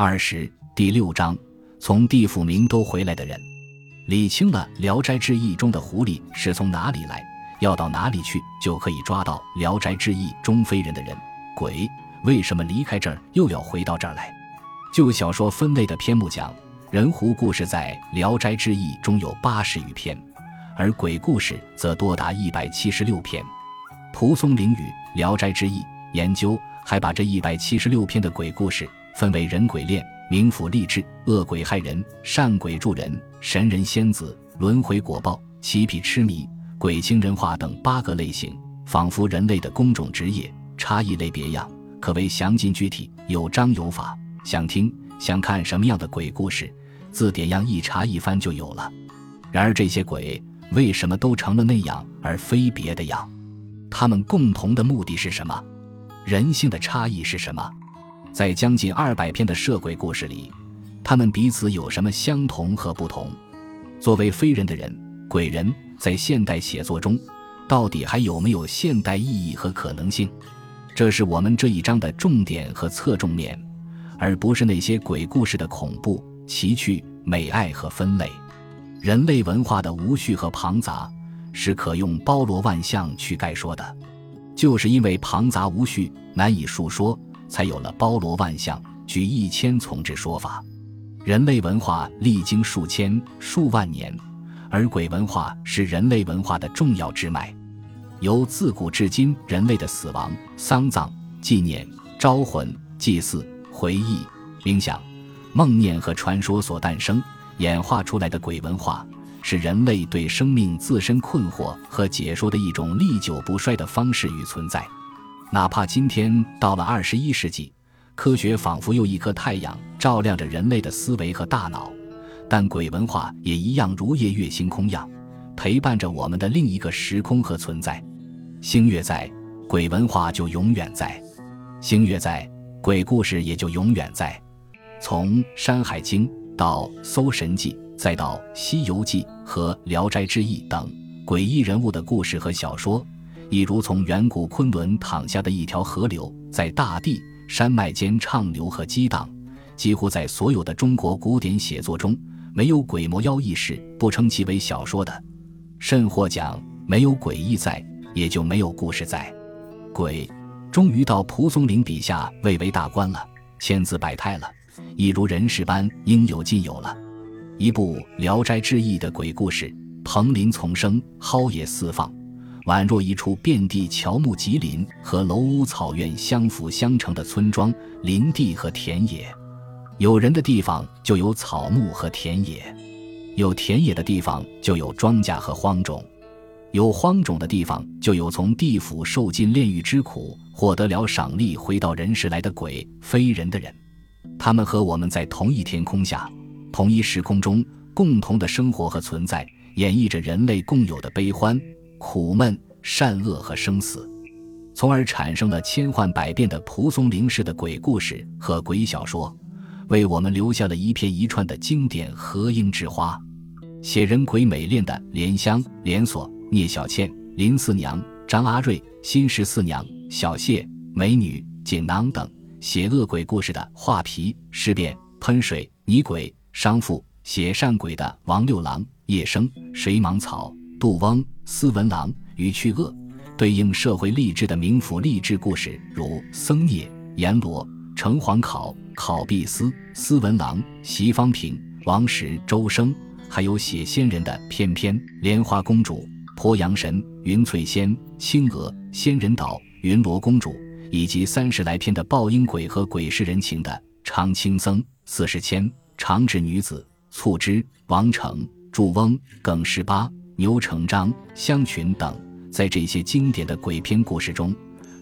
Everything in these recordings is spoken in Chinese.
二十第六章，从地府明都回来的人，理清了《聊斋志异》中的狐狸是从哪里来，要到哪里去，就可以抓到《聊斋志异》中非人的人鬼为什么离开这儿又要回到这儿来。就小说分类的篇目讲，人狐故事在《聊斋志异》中有八十余篇，而鬼故事则多达一百七十六篇。蒲松龄与《聊斋志异》研究还把这一百七十六篇的鬼故事分为人鬼恋、冥府励志、恶鬼害人、善鬼助人、神人仙子、轮回果报、奇癖痴迷、鬼情人化等八个类型，仿佛人类的工种职业差异类别样，可谓详尽具体，有章有法。想听想看什么样的鬼故事，字典样一查一翻就有了。然而这些鬼为什么都成了那样，而非别的样？他们共同的目的是什么？人性的差异是什么？在将近二百篇的涉鬼故事里，他们彼此有什么相同和不同？作为非人的人，鬼人在现代写作中，到底还有没有现代意义和可能性？这是我们这一章的重点和侧重面，而不是那些鬼故事的恐怖、奇趣、美爱和分类。人类文化的无序和庞杂。是可用包罗万象去概说的，就是因为庞杂无序、难以述说，才有了包罗万象、举一千从之说法。人类文化历经数千、数万年，而鬼文化是人类文化的重要支脉。由自古至今人类的死亡、丧葬、纪念、招魂、祭祀、回忆、冥想、梦念和传说所诞生、演化出来的鬼文化。是人类对生命自身困惑和解说的一种历久不衰的方式与存在。哪怕今天到了二十一世纪，科学仿佛又一颗太阳照亮着人类的思维和大脑，但鬼文化也一样如夜月星空样，陪伴着我们的另一个时空和存在。星月在，鬼文化就永远在；星月在，鬼故事也就永远在。从《山海经》到《搜神记》。再到《西游记》和《聊斋志异》等诡异人物的故事和小说，一如从远古昆仑淌下的一条河流，在大地山脉间畅流和激荡。几乎在所有的中国古典写作中，没有鬼魔妖异事不称其为小说的。甚或讲，没有诡异在，也就没有故事在。鬼，终于到蒲松龄笔下蔚为大观了，千姿百态了，一如人世般应有尽有了。一部《聊斋志异》的鬼故事，蓬林丛生，蒿野四放，宛若一处遍地乔木吉林和楼屋草院相辅相成的村庄、林地和田野。有人的地方就有草木和田野，有田野的地方就有庄稼和荒冢，有荒冢的地方就有从地府受尽炼狱之苦，获得了赏励回到人世来的鬼非人的人。他们和我们在同一天空下。同一时空中共同的生活和存在，演绎着人类共有的悲欢、苦闷、善恶和生死，从而产生了千幻百变的蒲松龄式的鬼故事和鬼小说，为我们留下了一片一串的经典合音之花。写人鬼美恋的莲香、连锁、聂小倩、林四娘、张阿瑞、新十四娘、小谢、美女、锦囊等；写恶鬼故事的画皮、尸变、喷水、泥鬼。商妇写善鬼的王六郎、叶生、水蟒草、杜翁、斯文郎、与去恶，对应社会励志的名府励志故事，如僧聂、阎罗、城隍考、考必思、斯文郎、席方平、王石、周生，还有写仙人的翩翩、莲花公主、鄱阳神、云翠仙、青娥、仙人岛、云罗公主，以及三十来篇的报应鬼和鬼世人情的常青僧、四十千。长治女子、促织、王成、祝翁、耿十八、牛成章、香群等，在这些经典的鬼片故事中，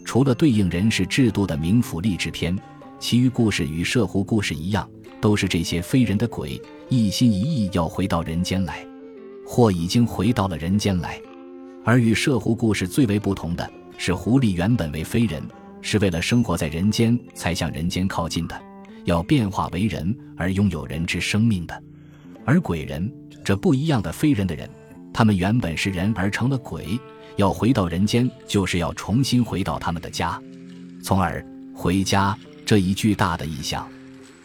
除了对应人事制度的冥府励志篇，其余故事与摄狐故事一样，都是这些非人的鬼一心一意要回到人间来，或已经回到了人间来。而与摄狐故事最为不同的是，狐狸原本为非人，是为了生活在人间才向人间靠近的。要变化为人而拥有人之生命的，而鬼人这不一样的非人的人，他们原本是人而成了鬼，要回到人间，就是要重新回到他们的家，从而回家这一巨大的意象。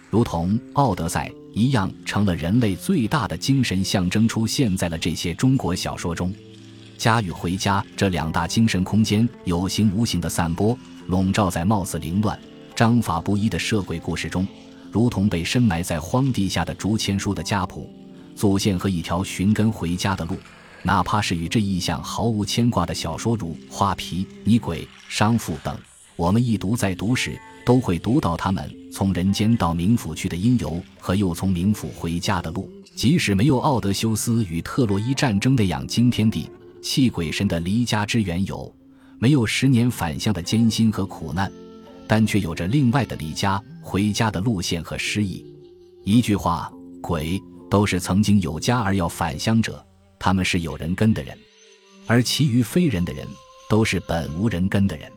如同《奥德赛》一样，成了人类最大的精神象征，出现在了这些中国小说中。家与回家这两大精神空间，有形无形的散播，笼罩在貌似凌乱、章法不一的社会故事中，如同被深埋在荒地下的竹签书的家谱、祖先和一条寻根回家的路。哪怕是与这意象毫无牵挂的小说，如《画皮》《女鬼》《商妇》等，我们一读再读时，都会读到他们从人间到冥府去的因由和又从冥府回家的路。即使没有奥德修斯与特洛伊战争那样惊天地泣鬼神的离家之缘由，没有十年返乡的艰辛和苦难，但却有着另外的离家回家的路线和诗意。一句话，鬼都是曾经有家而要返乡者。他们是有人根的人，而其余非人的人都是本无人根的人。